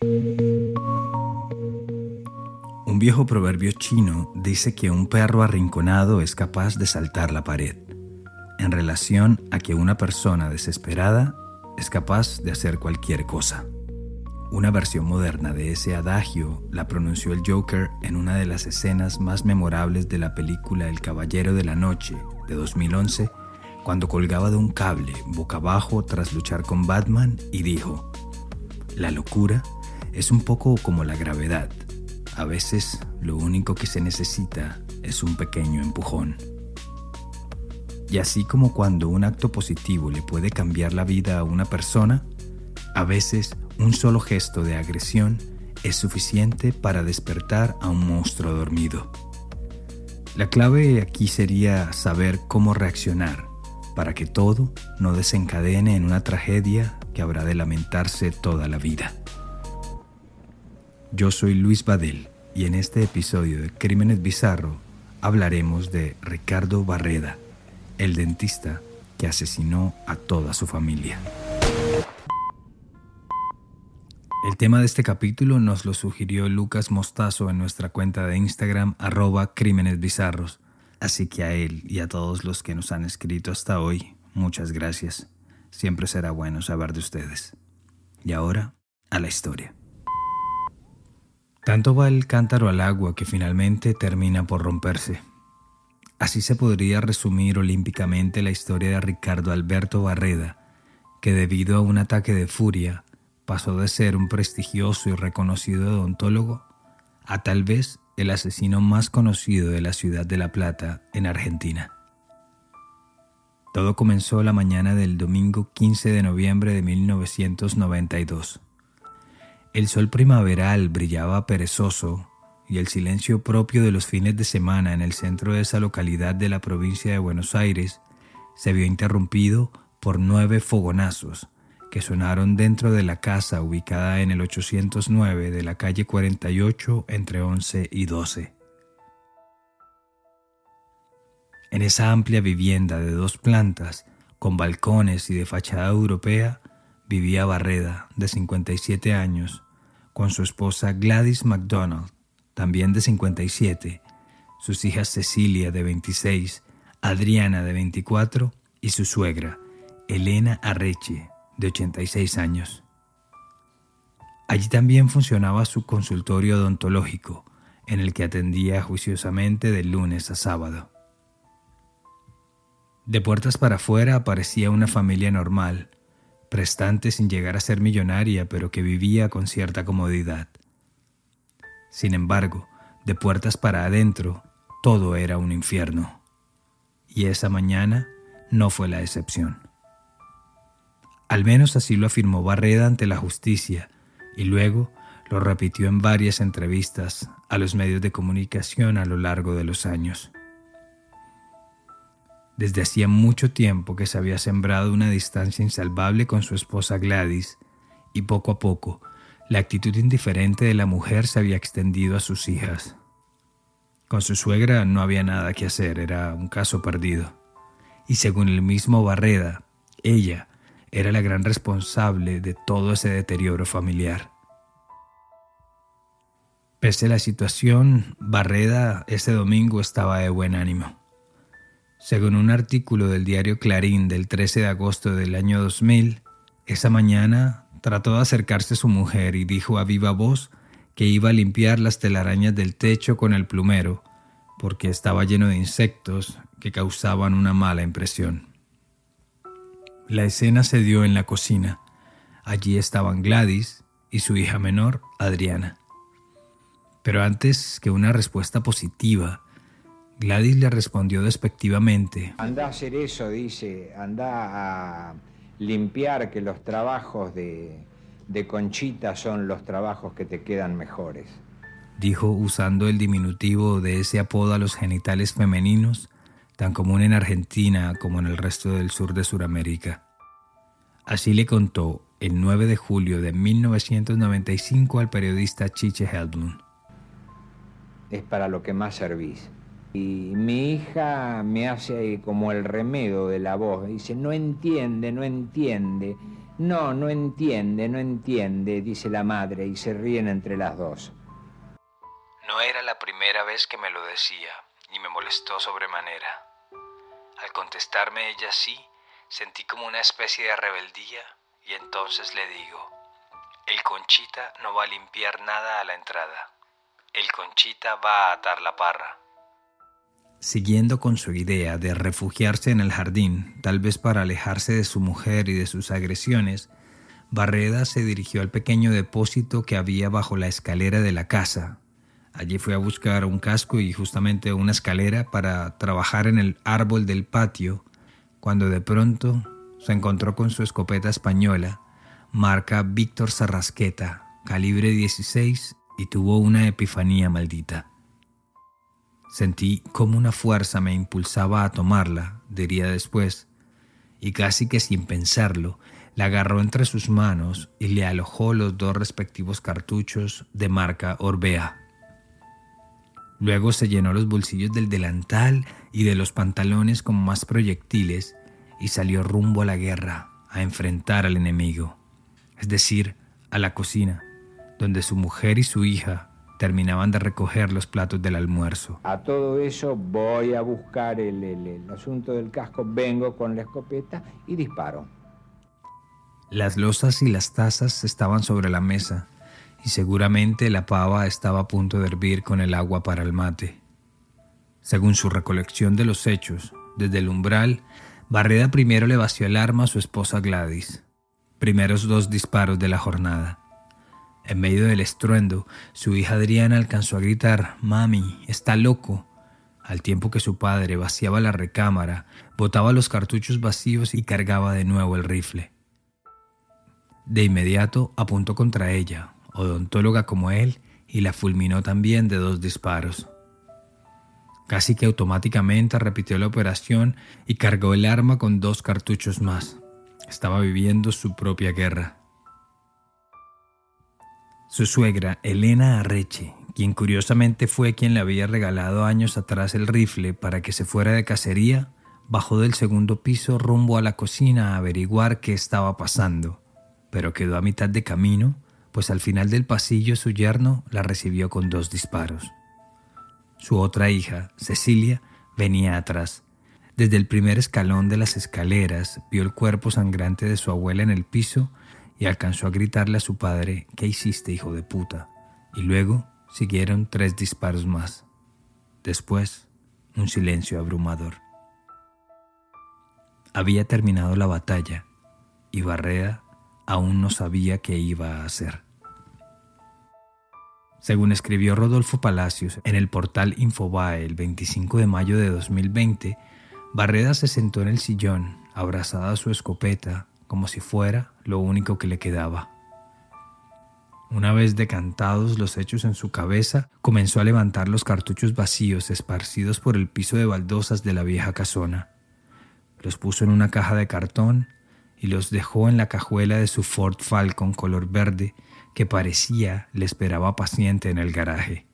Un viejo proverbio chino dice que un perro arrinconado es capaz de saltar la pared, en relación a que una persona desesperada es capaz de hacer cualquier cosa. Una versión moderna de ese adagio la pronunció el Joker en una de las escenas más memorables de la película El Caballero de la Noche de 2011, cuando colgaba de un cable boca abajo tras luchar con Batman y dijo, La locura es un poco como la gravedad. A veces lo único que se necesita es un pequeño empujón. Y así como cuando un acto positivo le puede cambiar la vida a una persona, a veces un solo gesto de agresión es suficiente para despertar a un monstruo dormido. La clave aquí sería saber cómo reaccionar para que todo no desencadene en una tragedia que habrá de lamentarse toda la vida. Yo soy Luis Badel y en este episodio de Crímenes Bizarro hablaremos de Ricardo Barreda, el dentista que asesinó a toda su familia. El tema de este capítulo nos lo sugirió Lucas Mostazo en nuestra cuenta de Instagram arroba crímenes bizarros. Así que a él y a todos los que nos han escrito hasta hoy, muchas gracias. Siempre será bueno saber de ustedes. Y ahora, a la historia. Tanto va el cántaro al agua que finalmente termina por romperse. Así se podría resumir olímpicamente la historia de Ricardo Alberto Barreda, que debido a un ataque de furia pasó de ser un prestigioso y reconocido odontólogo a tal vez el asesino más conocido de la ciudad de La Plata, en Argentina. Todo comenzó la mañana del domingo 15 de noviembre de 1992. El sol primaveral brillaba perezoso y el silencio propio de los fines de semana en el centro de esa localidad de la provincia de Buenos Aires se vio interrumpido por nueve fogonazos que sonaron dentro de la casa ubicada en el 809 de la calle 48 entre 11 y 12. En esa amplia vivienda de dos plantas, con balcones y de fachada europea, vivía Barreda, de 57 años, con su esposa Gladys MacDonald, también de 57, sus hijas Cecilia, de 26, Adriana, de 24, y su suegra, Elena Arreche, de 86 años. Allí también funcionaba su consultorio odontológico, en el que atendía juiciosamente de lunes a sábado. De puertas para afuera aparecía una familia normal, prestante sin llegar a ser millonaria, pero que vivía con cierta comodidad. Sin embargo, de puertas para adentro, todo era un infierno. Y esa mañana no fue la excepción. Al menos así lo afirmó Barreda ante la justicia y luego lo repitió en varias entrevistas a los medios de comunicación a lo largo de los años. Desde hacía mucho tiempo que se había sembrado una distancia insalvable con su esposa Gladys y poco a poco la actitud indiferente de la mujer se había extendido a sus hijas. Con su suegra no había nada que hacer, era un caso perdido. Y según el mismo Barreda, ella era la gran responsable de todo ese deterioro familiar. Pese a la situación, Barreda ese domingo estaba de buen ánimo. Según un artículo del diario Clarín del 13 de agosto del año 2000, esa mañana trató de acercarse a su mujer y dijo a viva voz que iba a limpiar las telarañas del techo con el plumero, porque estaba lleno de insectos que causaban una mala impresión. La escena se dio en la cocina. Allí estaban Gladys y su hija menor, Adriana. Pero antes que una respuesta positiva, Gladys le respondió despectivamente. Anda a hacer eso, dice, anda a limpiar que los trabajos de, de Conchita son los trabajos que te quedan mejores. Dijo usando el diminutivo de ese apodo a los genitales femeninos tan común en Argentina como en el resto del sur de Sudamérica. Así le contó el 9 de julio de 1995 al periodista Chiche Heldman. Es para lo que más servís. Y mi hija me hace como el remedo de la voz. Dice, no entiende, no entiende. No, no entiende, no entiende, dice la madre, y se ríen entre las dos. No era la primera vez que me lo decía, y me molestó sobremanera. Al contestarme ella sí, sentí como una especie de rebeldía, y entonces le digo, el conchita no va a limpiar nada a la entrada, el conchita va a atar la parra. Siguiendo con su idea de refugiarse en el jardín, tal vez para alejarse de su mujer y de sus agresiones, Barreda se dirigió al pequeño depósito que había bajo la escalera de la casa. Allí fue a buscar un casco y justamente una escalera para trabajar en el árbol del patio, cuando de pronto se encontró con su escopeta española, marca Víctor Sarrasqueta, calibre 16, y tuvo una epifanía maldita. Sentí como una fuerza me impulsaba a tomarla, diría después, y casi que sin pensarlo, la agarró entre sus manos y le alojó los dos respectivos cartuchos de marca Orbea. Luego se llenó los bolsillos del delantal y de los pantalones con más proyectiles y salió rumbo a la guerra, a enfrentar al enemigo, es decir, a la cocina, donde su mujer y su hija terminaban de recoger los platos del almuerzo. A todo eso voy a buscar el, asunto del casco, vengo con la escopeta y disparo. Las losas y las tazas estaban sobre la mesa y seguramente la pava estaba a punto de hervir con el agua para el mate. Según su recolección de los hechos, desde el umbral, Barreda primero le vació el arma a su esposa Gladys. Primeros dos disparos de la jornada. En medio del estruendo, su hija Adriana alcanzó a gritar, Mami, está loco, al tiempo que su padre vaciaba la recámara, botaba los cartuchos vacíos y cargaba de nuevo el rifle. De inmediato apuntó contra ella, odontóloga como él, y la fulminó también de dos disparos. Casi que automáticamente repitió la operación y cargó el arma con dos cartuchos más. Estaba viviendo su propia guerra. Su suegra, Elena Arreche, quien curiosamente fue quien le había regalado años atrás el rifle para que se fuera de cacería, bajó del segundo piso rumbo a la cocina a averiguar qué estaba pasando, pero quedó a mitad de camino, pues al final del pasillo su yerno la recibió con dos disparos. Su otra hija, Cecilia, venía atrás. Desde el primer escalón de las escaleras vio el cuerpo sangrante de su abuela en el piso y alcanzó a gritarle a su padre, ¿qué hiciste, hijo de puta? Y luego siguieron tres disparos más. Después, un silencio abrumador. Había terminado la batalla y Barrea aún no sabía qué iba a hacer. Según escribió Rodolfo Palacios en el portal Infobae el 25 de mayo de 2020, Barreda se sentó en el sillón, abrazada a su escopeta, como si fuera lo único que le quedaba. Una vez decantados los hechos en su cabeza, comenzó a levantar los cartuchos vacíos esparcidos por el piso de baldosas de la vieja casona. Los puso en una caja de cartón y los dejó en la cajuela de su Ford Falcon color verde que parecía le esperaba paciente en el garaje.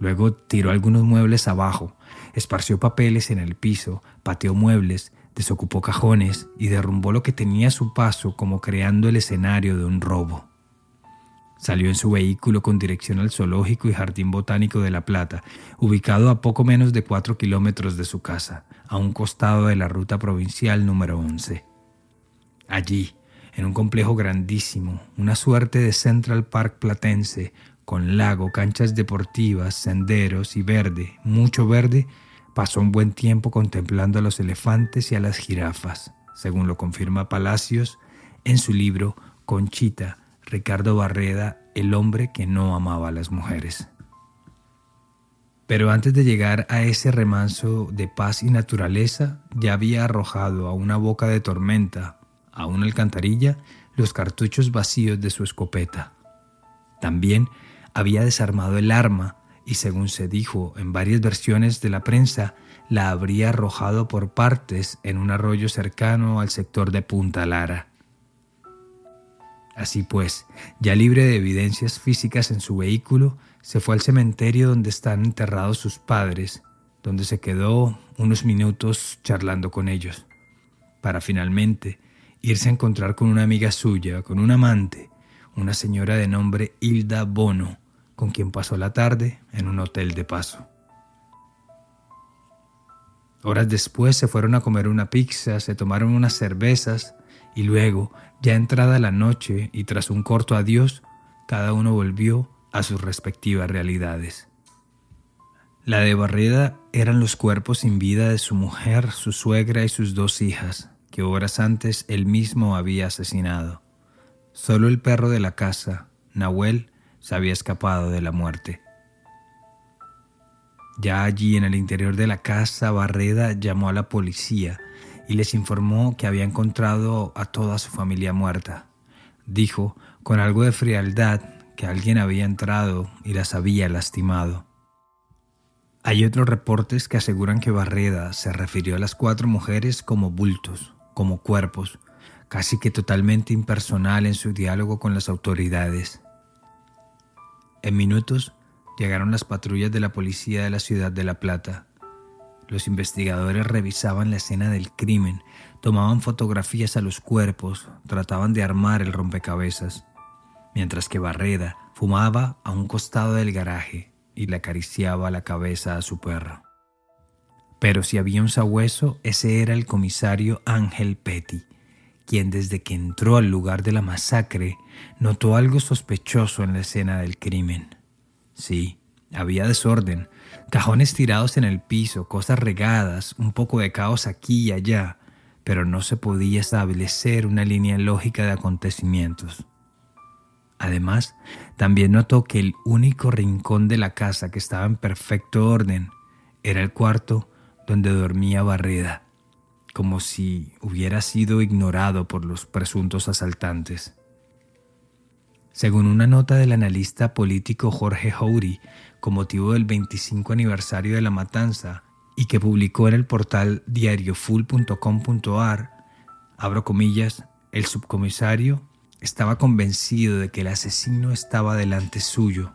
Luego tiró algunos muebles abajo, esparció papeles en el piso, pateó muebles desocupó cajones y derrumbó lo que tenía a su paso como creando el escenario de un robo. Salió en su vehículo con dirección al Zoológico y Jardín Botánico de La Plata, ubicado a poco menos de cuatro kilómetros de su casa, a un costado de la ruta provincial número 11. Allí, en un complejo grandísimo, una suerte de Central Park platense, con lago, canchas deportivas, senderos y verde, mucho verde, Pasó un buen tiempo contemplando a los elefantes y a las jirafas, según lo confirma Palacios en su libro Conchita, Ricardo Barreda, El hombre que no amaba a las mujeres. Pero antes de llegar a ese remanso de paz y naturaleza, ya había arrojado a una boca de tormenta, a una alcantarilla, los cartuchos vacíos de su escopeta. También había desarmado el arma y según se dijo en varias versiones de la prensa, la habría arrojado por partes en un arroyo cercano al sector de Punta Lara. Así pues, ya libre de evidencias físicas en su vehículo, se fue al cementerio donde están enterrados sus padres, donde se quedó unos minutos charlando con ellos, para finalmente irse a encontrar con una amiga suya, con un amante, una señora de nombre Hilda Bono, con quien pasó la tarde en un hotel de paso. Horas después se fueron a comer una pizza, se tomaron unas cervezas y luego, ya entrada la noche y tras un corto adiós, cada uno volvió a sus respectivas realidades. La de Barreda eran los cuerpos sin vida de su mujer, su suegra y sus dos hijas, que horas antes él mismo había asesinado. Solo el perro de la casa, Nahuel, se había escapado de la muerte. Ya allí en el interior de la casa, Barreda llamó a la policía y les informó que había encontrado a toda su familia muerta. Dijo, con algo de frialdad, que alguien había entrado y las había lastimado. Hay otros reportes que aseguran que Barreda se refirió a las cuatro mujeres como bultos, como cuerpos, casi que totalmente impersonal en su diálogo con las autoridades. En minutos llegaron las patrullas de la policía de la ciudad de La Plata. Los investigadores revisaban la escena del crimen, tomaban fotografías a los cuerpos, trataban de armar el rompecabezas, mientras que Barreda fumaba a un costado del garaje y le acariciaba la cabeza a su perro. Pero si había un sabueso, ese era el comisario Ángel Petty, quien desde que entró al lugar de la masacre notó algo sospechoso en la escena del crimen. Sí, había desorden, cajones tirados en el piso, cosas regadas, un poco de caos aquí y allá, pero no se podía establecer una línea lógica de acontecimientos. Además, también notó que el único rincón de la casa que estaba en perfecto orden era el cuarto donde dormía Barreda, como si hubiera sido ignorado por los presuntos asaltantes. Según una nota del analista político Jorge Houry, con motivo del 25 aniversario de la matanza, y que publicó en el portal diariofull.com.ar, abro comillas, el subcomisario estaba convencido de que el asesino estaba delante suyo.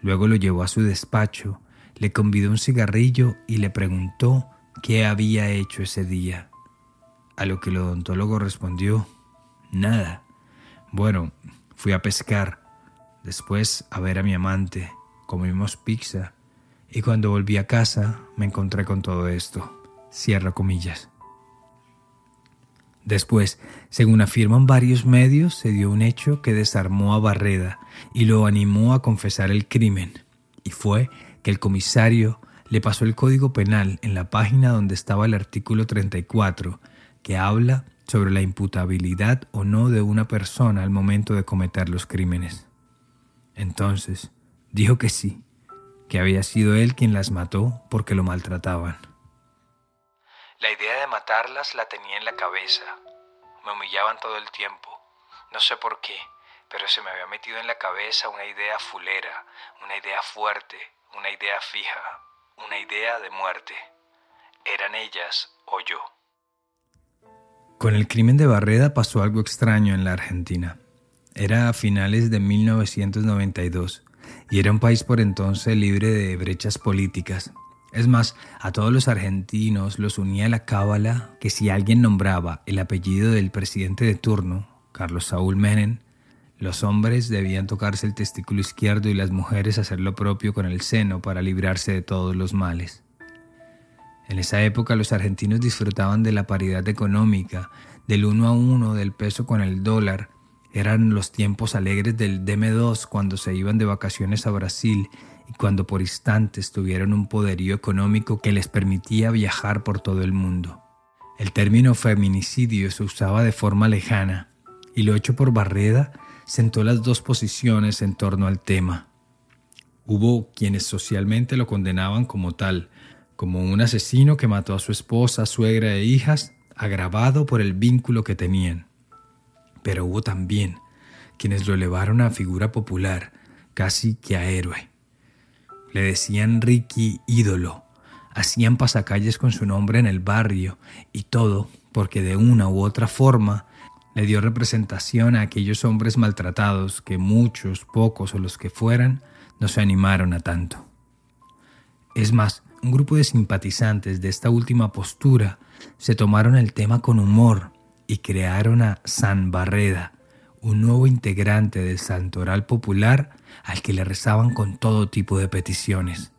Luego lo llevó a su despacho, le convidó un cigarrillo y le preguntó qué había hecho ese día. A lo que el odontólogo respondió, nada. Bueno, fui a pescar, después a ver a mi amante, comimos pizza y cuando volví a casa me encontré con todo esto. Cierra comillas. Después, según afirman varios medios, se dio un hecho que desarmó a Barreda y lo animó a confesar el crimen, y fue que el comisario le pasó el código penal en la página donde estaba el artículo 34, que habla sobre la imputabilidad o no de una persona al momento de cometer los crímenes. Entonces, dijo que sí, que había sido él quien las mató porque lo maltrataban. La idea de matarlas la tenía en la cabeza. Me humillaban todo el tiempo. No sé por qué, pero se me había metido en la cabeza una idea fulera, una idea fuerte, una idea fija, una idea de muerte. Eran ellas o yo. Con el crimen de Barreda pasó algo extraño en la Argentina. Era a finales de 1992 y era un país por entonces libre de brechas políticas. Es más, a todos los argentinos los unía la cábala que si alguien nombraba el apellido del presidente de turno, Carlos Saúl Menem, los hombres debían tocarse el testículo izquierdo y las mujeres hacer lo propio con el seno para librarse de todos los males. En esa época los argentinos disfrutaban de la paridad económica, del uno a uno del peso con el dólar. Eran los tiempos alegres del DM2 cuando se iban de vacaciones a Brasil y cuando por instantes tuvieron un poderío económico que les permitía viajar por todo el mundo. El término feminicidio se usaba de forma lejana y lo hecho por Barreda sentó las dos posiciones en torno al tema. Hubo quienes socialmente lo condenaban como tal, como un asesino que mató a su esposa, suegra e hijas, agravado por el vínculo que tenían. Pero hubo también quienes lo elevaron a figura popular, casi que a héroe. Le decían Ricky ídolo, hacían pasacalles con su nombre en el barrio y todo porque de una u otra forma le dio representación a aquellos hombres maltratados que muchos, pocos o los que fueran, no se animaron a tanto. Es más, un grupo de simpatizantes de esta última postura se tomaron el tema con humor y crearon a San Barreda, un nuevo integrante del santoral popular al que le rezaban con todo tipo de peticiones.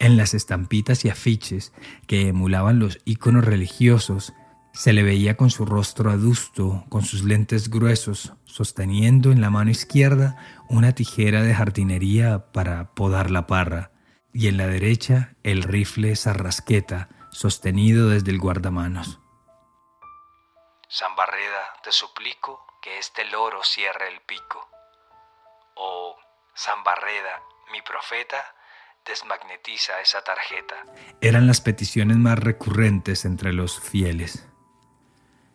En las estampitas y afiches que emulaban los íconos religiosos, se le veía con su rostro adusto, con sus lentes gruesos, sosteniendo en la mano izquierda una tijera de jardinería para podar la parra, y en la derecha el rifle sarrasqueta, sostenido desde el guardamanos. San Barreda, te suplico que este loro cierre el pico. O San Barreda, mi profeta, desmagnetiza esa tarjeta. Eran las peticiones más recurrentes entre los fieles.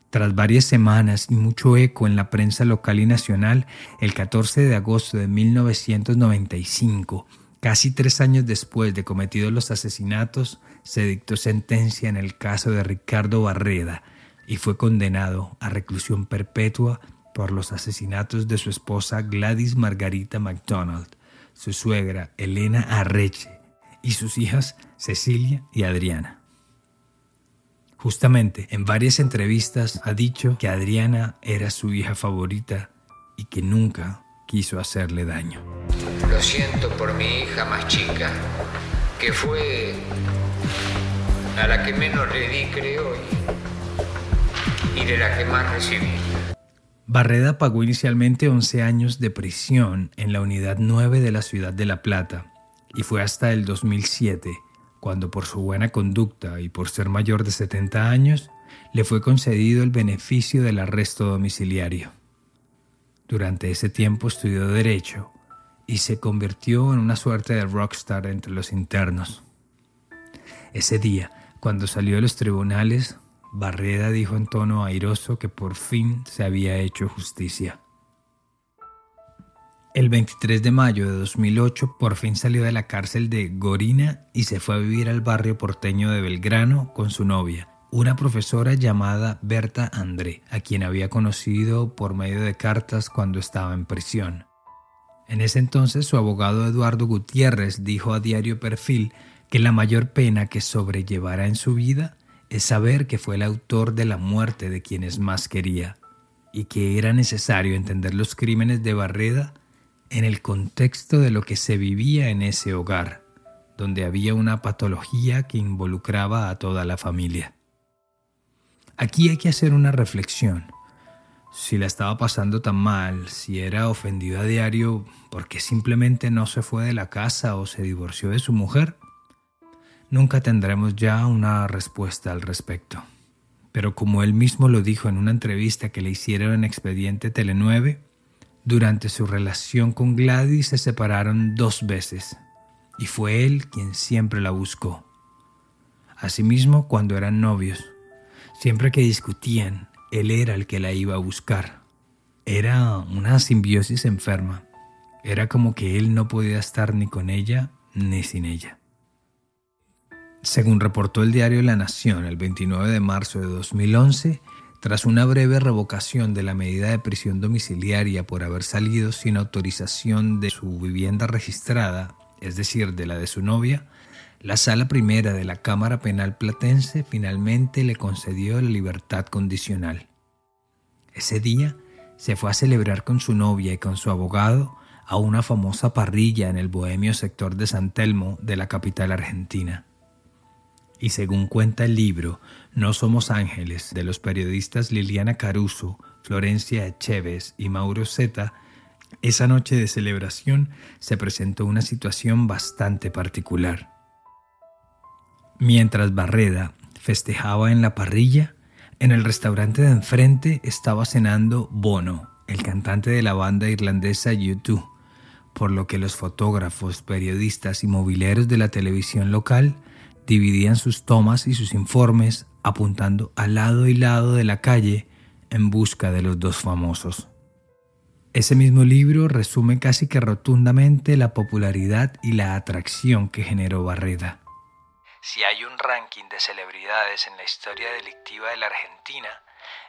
Tras varias semanas y mucho eco en la prensa local y nacional, el 14 de agosto de 1995, casi tres años después de cometidos los asesinatos, se dictó sentencia en el caso de Ricardo Barreda y fue condenado a reclusión perpetua por los asesinatos de su esposa Gladys Margarita MacDonald su suegra Elena Arreche y sus hijas Cecilia y Adriana. Justamente en varias entrevistas ha dicho que Adriana era su hija favorita y que nunca quiso hacerle daño. Lo siento por mi hija más chica, que fue a la que menos le di, creo, y de la que más recibí. Barreda pagó inicialmente 11 años de prisión en la Unidad 9 de la ciudad de La Plata y fue hasta el 2007 cuando por su buena conducta y por ser mayor de 70 años le fue concedido el beneficio del arresto domiciliario. Durante ese tiempo estudió derecho y se convirtió en una suerte de rockstar entre los internos. Ese día, cuando salió de los tribunales, Barreda dijo en tono airoso que por fin se había hecho justicia. El 23 de mayo de 2008 por fin salió de la cárcel de Gorina y se fue a vivir al barrio porteño de Belgrano con su novia, una profesora llamada Berta André, a quien había conocido por medio de cartas cuando estaba en prisión. En ese entonces su abogado Eduardo Gutiérrez dijo a Diario Perfil que la mayor pena que sobrellevará en su vida es saber que fue el autor de la muerte de quienes más quería y que era necesario entender los crímenes de Barreda en el contexto de lo que se vivía en ese hogar, donde había una patología que involucraba a toda la familia. Aquí hay que hacer una reflexión. Si la estaba pasando tan mal, si era ofendido a diario, ¿por qué simplemente no se fue de la casa o se divorció de su mujer? nunca tendremos ya una respuesta al respecto. Pero como él mismo lo dijo en una entrevista que le hicieron en Expediente Telenueve, durante su relación con Gladys se separaron dos veces y fue él quien siempre la buscó. Asimismo, cuando eran novios, siempre que discutían, él era el que la iba a buscar. Era una simbiosis enferma. Era como que él no podía estar ni con ella ni sin ella. Según reportó el diario La Nación el 29 de marzo de 2011, tras una breve revocación de la medida de prisión domiciliaria por haber salido sin autorización de su vivienda registrada, es decir, de la de su novia, la sala primera de la Cámara Penal Platense finalmente le concedió la libertad condicional. Ese día se fue a celebrar con su novia y con su abogado a una famosa parrilla en el bohemio sector de San Telmo de la capital argentina. Y según cuenta el libro No somos ángeles de los periodistas Liliana Caruso, Florencia Echeves y Mauro Zeta, esa noche de celebración se presentó una situación bastante particular. Mientras Barreda festejaba en la parrilla, en el restaurante de enfrente estaba cenando Bono, el cantante de la banda irlandesa U2, por lo que los fotógrafos, periodistas y mobileros de la televisión local dividían sus tomas y sus informes apuntando al lado y lado de la calle en busca de los dos famosos. Ese mismo libro resume casi que rotundamente la popularidad y la atracción que generó Barreda. Si hay un ranking de celebridades en la historia delictiva de la Argentina,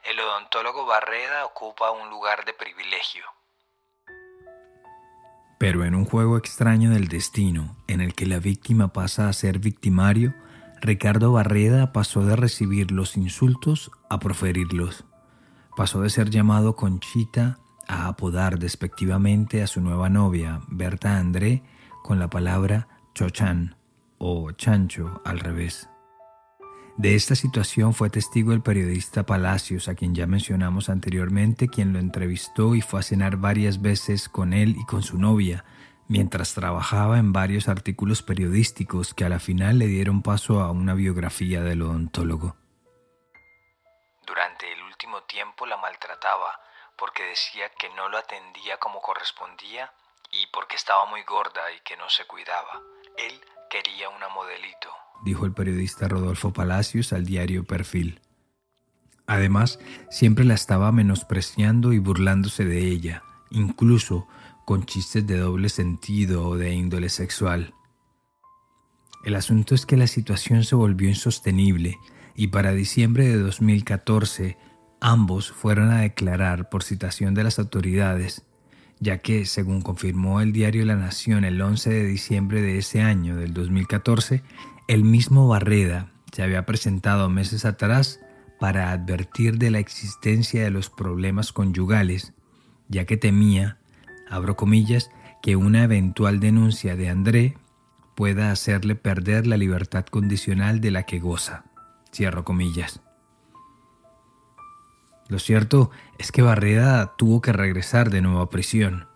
el odontólogo Barreda ocupa un lugar de privilegio. Pero en un juego extraño del destino, en el que la víctima pasa a ser victimario, Ricardo Barreda pasó de recibir los insultos a proferirlos. Pasó de ser llamado Conchita a apodar despectivamente a su nueva novia, Berta André, con la palabra Chochan o Chancho al revés. De esta situación fue testigo el periodista Palacios, a quien ya mencionamos anteriormente, quien lo entrevistó y fue a cenar varias veces con él y con su novia, mientras trabajaba en varios artículos periodísticos que a la final le dieron paso a una biografía del odontólogo. Durante el último tiempo la maltrataba porque decía que no lo atendía como correspondía y porque estaba muy gorda y que no se cuidaba. Él quería una modelito, dijo el periodista Rodolfo Palacios al diario Perfil. Además, siempre la estaba menospreciando y burlándose de ella, incluso con chistes de doble sentido o de índole sexual. El asunto es que la situación se volvió insostenible y para diciembre de 2014 ambos fueron a declarar por citación de las autoridades, ya que, según confirmó el diario La Nación el 11 de diciembre de ese año, del 2014, el mismo Barreda se había presentado meses atrás para advertir de la existencia de los problemas conyugales, ya que temía, abro comillas, que una eventual denuncia de André pueda hacerle perder la libertad condicional de la que goza. Cierro comillas. Lo cierto es que Barreda tuvo que regresar de nuevo a prisión,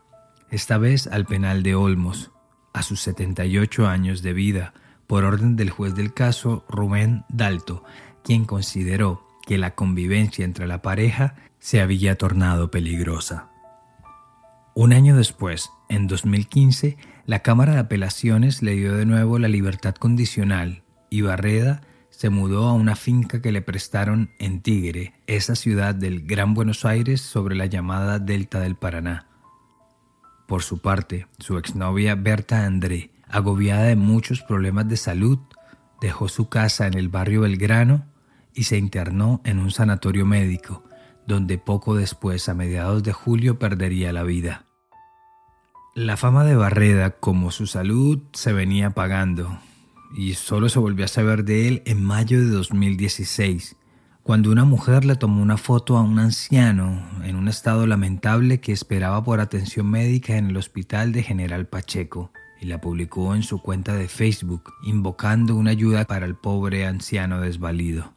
esta vez al penal de Olmos, a sus 78 años de vida, por orden del juez del caso Rubén Dalto, quien consideró que la convivencia entre la pareja se había tornado peligrosa. Un año después, en 2015, la Cámara de Apelaciones le dio de nuevo la libertad condicional y Barreda se mudó a una finca que le prestaron en Tigre, esa ciudad del Gran Buenos Aires sobre la llamada Delta del Paraná. Por su parte, su exnovia Berta André agobiada de muchos problemas de salud, dejó su casa en el barrio Belgrano y se internó en un sanatorio médico, donde poco después, a mediados de julio, perdería la vida. La fama de Barreda, como su salud, se venía apagando, y solo se volvió a saber de él en mayo de 2016, cuando una mujer le tomó una foto a un anciano en un estado lamentable que esperaba por atención médica en el hospital de General Pacheco y la publicó en su cuenta de Facebook, invocando una ayuda para el pobre anciano desvalido.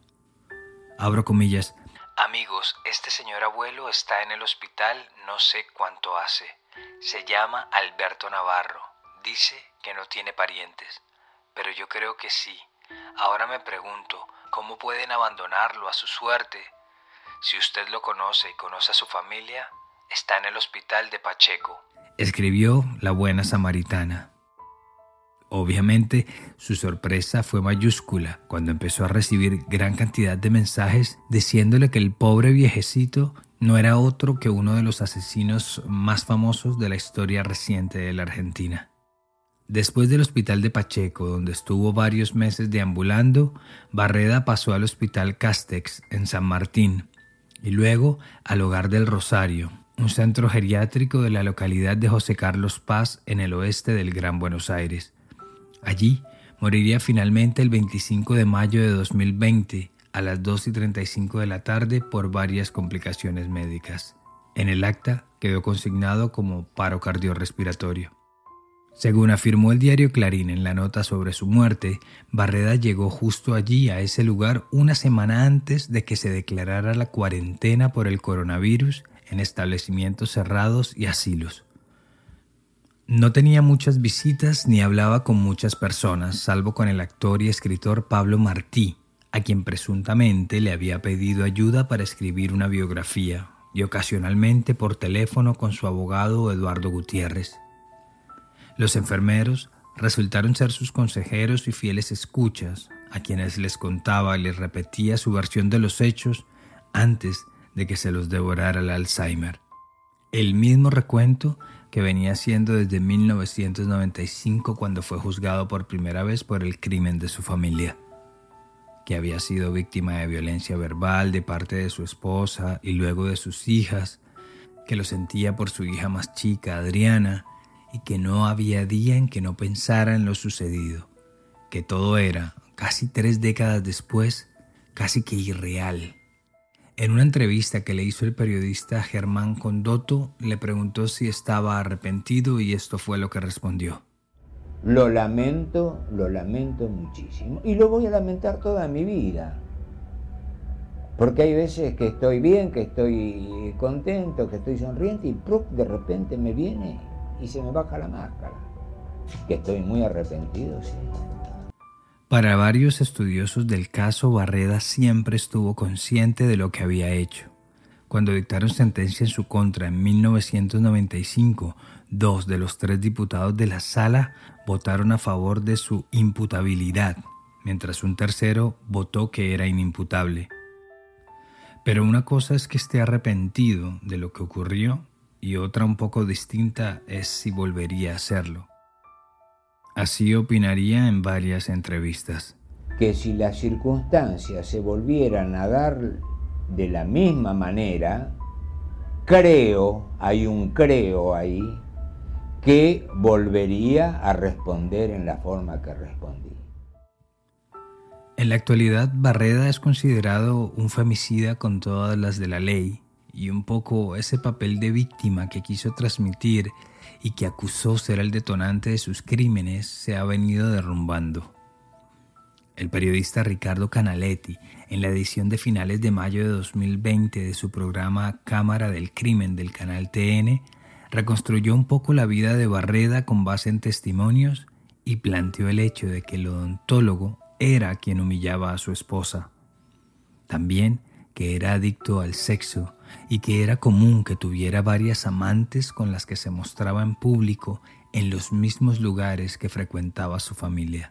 Abro comillas. Amigos, este señor abuelo está en el hospital no sé cuánto hace. Se llama Alberto Navarro. Dice que no tiene parientes. Pero yo creo que sí. Ahora me pregunto, ¿cómo pueden abandonarlo a su suerte? Si usted lo conoce y conoce a su familia, está en el hospital de Pacheco. Escribió la buena samaritana. Obviamente, su sorpresa fue mayúscula cuando empezó a recibir gran cantidad de mensajes diciéndole que el pobre viejecito no era otro que uno de los asesinos más famosos de la historia reciente de la Argentina. Después del hospital de Pacheco, donde estuvo varios meses deambulando, Barreda pasó al hospital Castex en San Martín y luego al Hogar del Rosario, un centro geriátrico de la localidad de José Carlos Paz en el oeste del Gran Buenos Aires. Allí moriría finalmente el 25 de mayo de 2020 a las 2 y 35 de la tarde por varias complicaciones médicas. En el acta quedó consignado como paro cardiorrespiratorio. Según afirmó el diario Clarín en la nota sobre su muerte, Barreda llegó justo allí, a ese lugar, una semana antes de que se declarara la cuarentena por el coronavirus en establecimientos cerrados y asilos. No tenía muchas visitas ni hablaba con muchas personas, salvo con el actor y escritor Pablo Martí, a quien presuntamente le había pedido ayuda para escribir una biografía, y ocasionalmente por teléfono con su abogado Eduardo Gutiérrez. Los enfermeros resultaron ser sus consejeros y fieles escuchas, a quienes les contaba y les repetía su versión de los hechos antes de que se los devorara el Alzheimer. El mismo recuento que venía haciendo desde 1995 cuando fue juzgado por primera vez por el crimen de su familia, que había sido víctima de violencia verbal de parte de su esposa y luego de sus hijas, que lo sentía por su hija más chica, Adriana, y que no había día en que no pensara en lo sucedido, que todo era, casi tres décadas después, casi que irreal. En una entrevista que le hizo el periodista Germán Condoto, le preguntó si estaba arrepentido y esto fue lo que respondió. Lo lamento, lo lamento muchísimo y lo voy a lamentar toda mi vida. Porque hay veces que estoy bien, que estoy contento, que estoy sonriente y de repente me viene y se me baja la máscara. Que estoy muy arrepentido. Para varios estudiosos del caso, Barreda siempre estuvo consciente de lo que había hecho. Cuando dictaron sentencia en su contra en 1995, dos de los tres diputados de la sala votaron a favor de su imputabilidad, mientras un tercero votó que era inimputable. Pero una cosa es que esté arrepentido de lo que ocurrió y otra un poco distinta es si volvería a hacerlo. Así opinaría en varias entrevistas. Que si las circunstancias se volvieran a dar de la misma manera, creo, hay un creo ahí, que volvería a responder en la forma que respondí. En la actualidad, Barreda es considerado un femicida con todas las de la ley y un poco ese papel de víctima que quiso transmitir y que acusó ser el detonante de sus crímenes se ha venido derrumbando. El periodista Ricardo Canaletti, en la edición de finales de mayo de 2020 de su programa Cámara del Crimen del canal TN, reconstruyó un poco la vida de Barreda con base en testimonios y planteó el hecho de que el odontólogo era quien humillaba a su esposa. También que era adicto al sexo y que era común que tuviera varias amantes con las que se mostraba en público en los mismos lugares que frecuentaba su familia.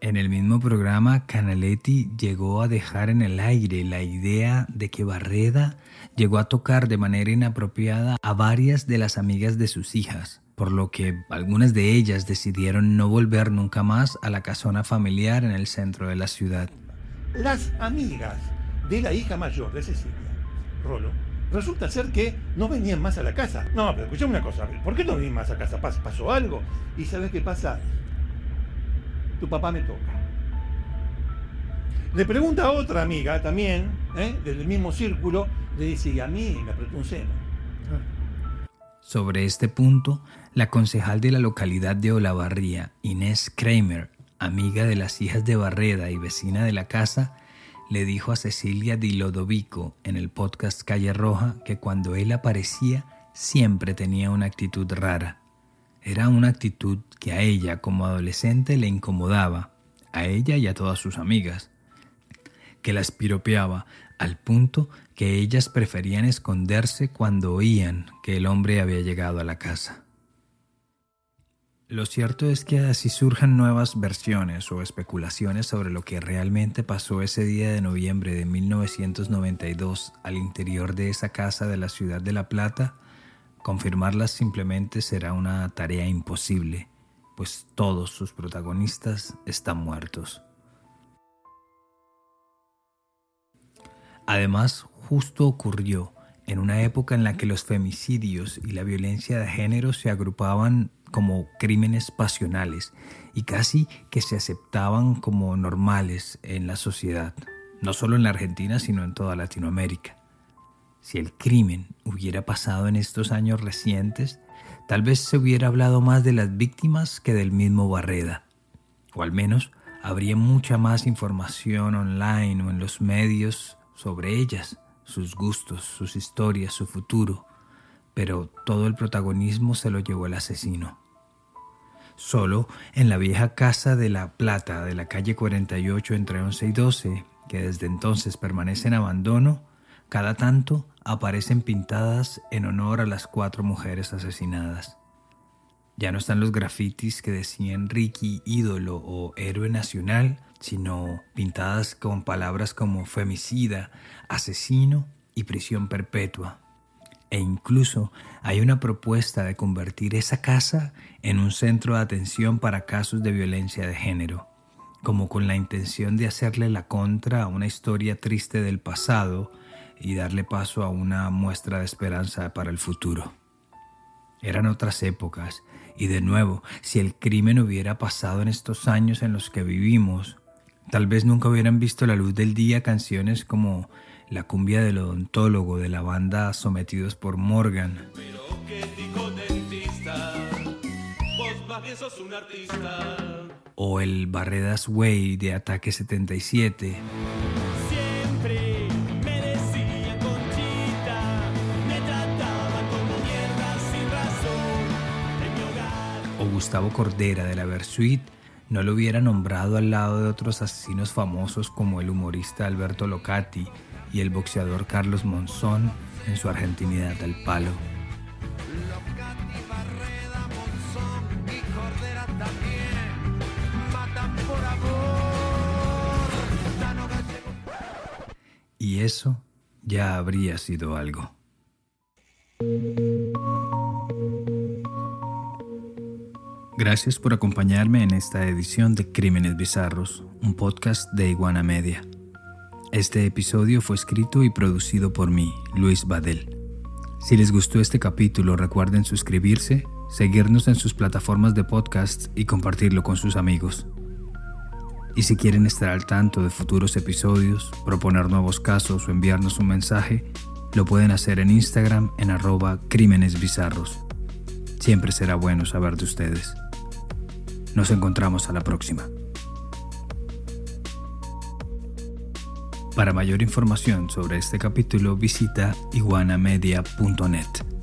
En el mismo programa, Canaletti llegó a dejar en el aire la idea de que Barreda llegó a tocar de manera inapropiada a varias de las amigas de sus hijas, por lo que algunas de ellas decidieron no volver nunca más a la casona familiar en el centro de la ciudad. Las amigas de la hija mayor de Cecilia, Rolo, resulta ser que no venían más a la casa. No, pero escuchame una cosa, ¿por qué no venían más a casa? ¿Pasó algo? ¿Y sabes qué pasa? Tu papá me toca. Le pregunta a otra amiga también, ¿eh? del mismo círculo, le dice, y a mí me apretó un seno. Sobre este punto, la concejal de la localidad de Olavarría, Inés Kramer, amiga de las hijas de Barreda y vecina de la casa, le dijo a Cecilia Di Lodovico en el podcast Calle Roja que cuando él aparecía siempre tenía una actitud rara. Era una actitud que a ella como adolescente le incomodaba, a ella y a todas sus amigas, que las piropeaba al punto que ellas preferían esconderse cuando oían que el hombre había llegado a la casa. Lo cierto es que así surjan nuevas versiones o especulaciones sobre lo que realmente pasó ese día de noviembre de 1992 al interior de esa casa de la ciudad de La Plata, confirmarlas simplemente será una tarea imposible, pues todos sus protagonistas están muertos. Además, justo ocurrió en una época en la que los femicidios y la violencia de género se agrupaban como crímenes pasionales y casi que se aceptaban como normales en la sociedad, no solo en la Argentina, sino en toda Latinoamérica. Si el crimen hubiera pasado en estos años recientes, tal vez se hubiera hablado más de las víctimas que del mismo Barreda, o al menos habría mucha más información online o en los medios sobre ellas, sus gustos, sus historias, su futuro, pero todo el protagonismo se lo llevó el asesino. Solo en la vieja casa de La Plata de la calle 48 entre 11 y 12, que desde entonces permanece en abandono, cada tanto aparecen pintadas en honor a las cuatro mujeres asesinadas. Ya no están los grafitis que decían Ricky ídolo o héroe nacional, sino pintadas con palabras como femicida, asesino y prisión perpetua. E incluso hay una propuesta de convertir esa casa en un centro de atención para casos de violencia de género, como con la intención de hacerle la contra a una historia triste del pasado y darle paso a una muestra de esperanza para el futuro. Eran otras épocas, y de nuevo, si el crimen hubiera pasado en estos años en los que vivimos, tal vez nunca hubieran visto la luz del día canciones como La cumbia del odontólogo de la banda Sometidos por Morgan. O el Barredas Way de Ataque 77. Gustavo Cordera de la Versuit no lo hubiera nombrado al lado de otros asesinos famosos como el humorista Alberto Locati y el boxeador Carlos Monzón en su argentinidad al palo. Y eso ya habría sido algo. Gracias por acompañarme en esta edición de Crímenes Bizarros, un podcast de Iguana Media. Este episodio fue escrito y producido por mí, Luis Badel. Si les gustó este capítulo, recuerden suscribirse, seguirnos en sus plataformas de podcast y compartirlo con sus amigos. Y si quieren estar al tanto de futuros episodios, proponer nuevos casos o enviarnos un mensaje, lo pueden hacer en Instagram en arroba crímenes bizarros. Siempre será bueno saber de ustedes. Nos encontramos a la próxima. Para mayor información sobre este capítulo visita iguanamedia.net.